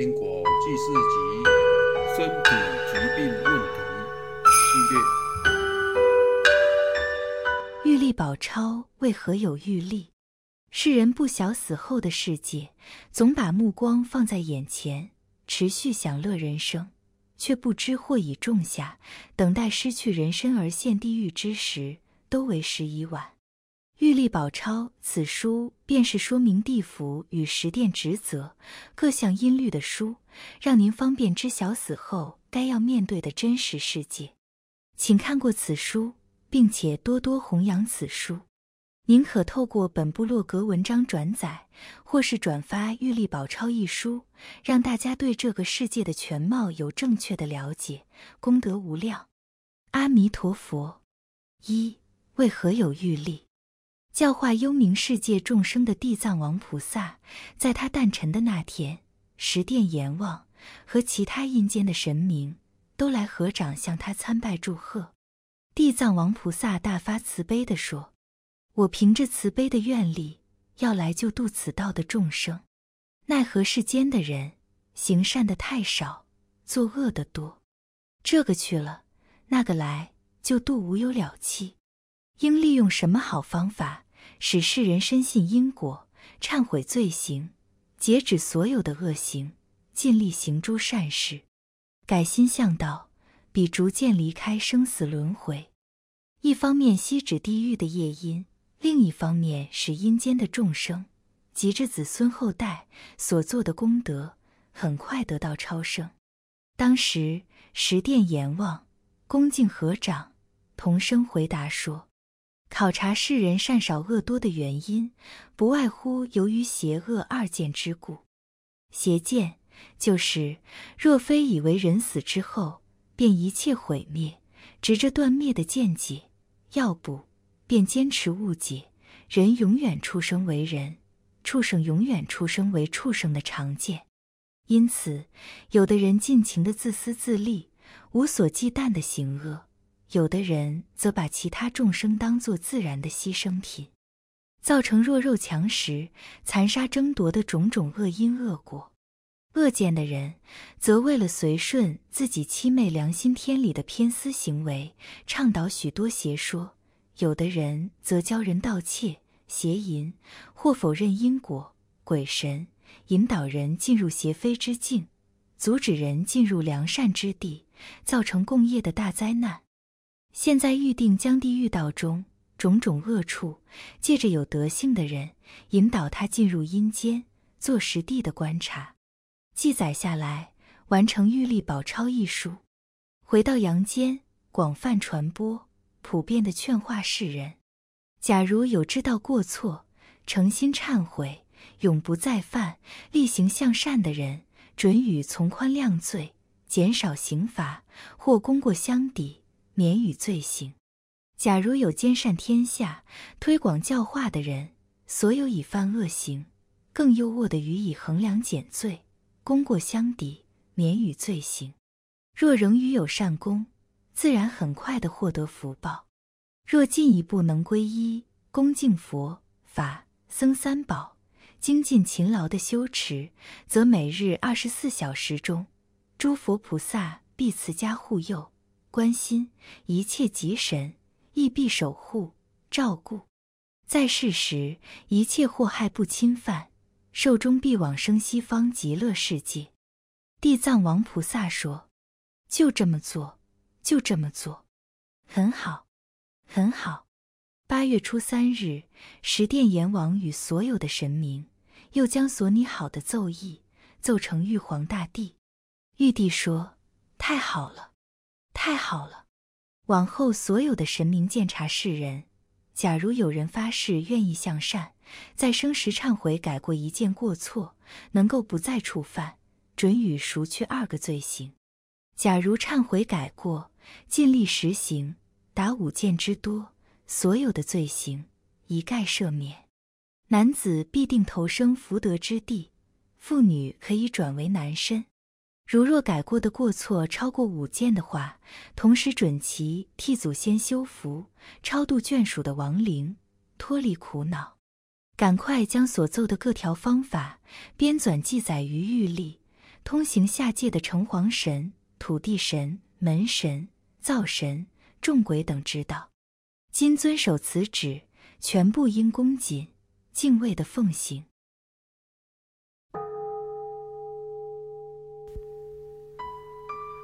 因果记事集：身体疾病问题系列。玉历宝钞为何有玉历？世人不晓死后的世界，总把目光放在眼前，持续享乐人生，却不知祸已种下，等待失去人身而陷地狱之时，都为时已晚。玉历宝钞，此书便是说明地府与十殿职责各项音律的书，让您方便知晓死后该要面对的真实世界。请看过此书，并且多多弘扬此书。您可透过本部落格文章转载，或是转发《玉历宝钞》一书，让大家对这个世界的全貌有正确的了解，功德无量。阿弥陀佛。一、为何有玉历？教化幽冥世界众生的地藏王菩萨，在他诞辰的那天，十殿阎王和其他阴间的神明都来合掌向他参拜祝贺。地藏王菩萨大发慈悲地说：“我凭着慈悲的愿力，要来救度此道的众生。奈何世间的人行善的太少，作恶的多，这个去了，那个来，救度无有了期。应利用什么好方法，使世人深信因果，忏悔罪行，截止所有的恶行，尽力行诸善事，改心向道，比逐渐离开生死轮回。一方面吸止地狱的业因，另一方面使阴间的众生及着子孙后代所做的功德，很快得到超生。当时十殿阎王恭敬合掌，同声回答说。考察世人善少恶多的原因，不外乎由于邪恶二见之故。邪见就是若非以为人死之后便一切毁灭，执着断灭的见解；要不便坚持误解人永远出生为人，畜生永远出生为畜生的常见。因此，有的人尽情的自私自利，无所忌惮的行恶。有的人则把其他众生当作自然的牺牲品，造成弱肉强食、残杀争夺的种种恶因恶果。恶见的人则为了随顺自己欺昧良心天理的偏私行为，倡导许多邪说；有的人则教人盗窃、邪淫，或否认因果、鬼神，引导人进入邪非之境，阻止人进入良善之地，造成共业的大灾难。现在预定将地狱道中种种恶处，借着有德性的人引导他进入阴间，做实地的观察，记载下来，完成《玉历宝钞》一书，回到阳间广泛传播，普遍的劝化世人。假如有知道过错，诚心忏悔，永不再犯，力行向善的人，准予从宽量罪，减少刑罚，或功过相抵。免予罪行。假如有兼善天下、推广教化的人，所有已犯恶行，更优渥的予以衡量减罪，功过相抵，免予罪行。若仍与有善功，自然很快的获得福报。若进一步能皈依、恭敬佛法僧三宝，精进勤劳的修持，则每日二十四小时中，诸佛菩萨必赐加护佑。关心一切吉神亦必守护照顾，在世时一切祸害不侵犯，寿终必往生西方极乐世界。地藏王菩萨说：“就这么做，就这么做，很好，很好。”八月初三日，十殿阎王与所有的神明又将所拟好的奏议奏成玉皇大帝。玉帝说：“太好了。”太好了！往后所有的神明鉴察世人，假如有人发誓愿意向善，在生时忏悔改过一件过错，能够不再触犯，准予赎去二个罪行；假如忏悔改过，尽力实行，达五件之多，所有的罪行一概赦免。男子必定投生福德之地，妇女可以转为男身。如若改过的过错超过五件的话，同时准其替祖先修福，超度眷属的亡灵，脱离苦恼。赶快将所奏的各条方法编纂记载于玉历，通行下界的城隍神、土地神、门神、灶神、众鬼等知道。今遵守此旨，全部应恭谨、敬畏的奉行。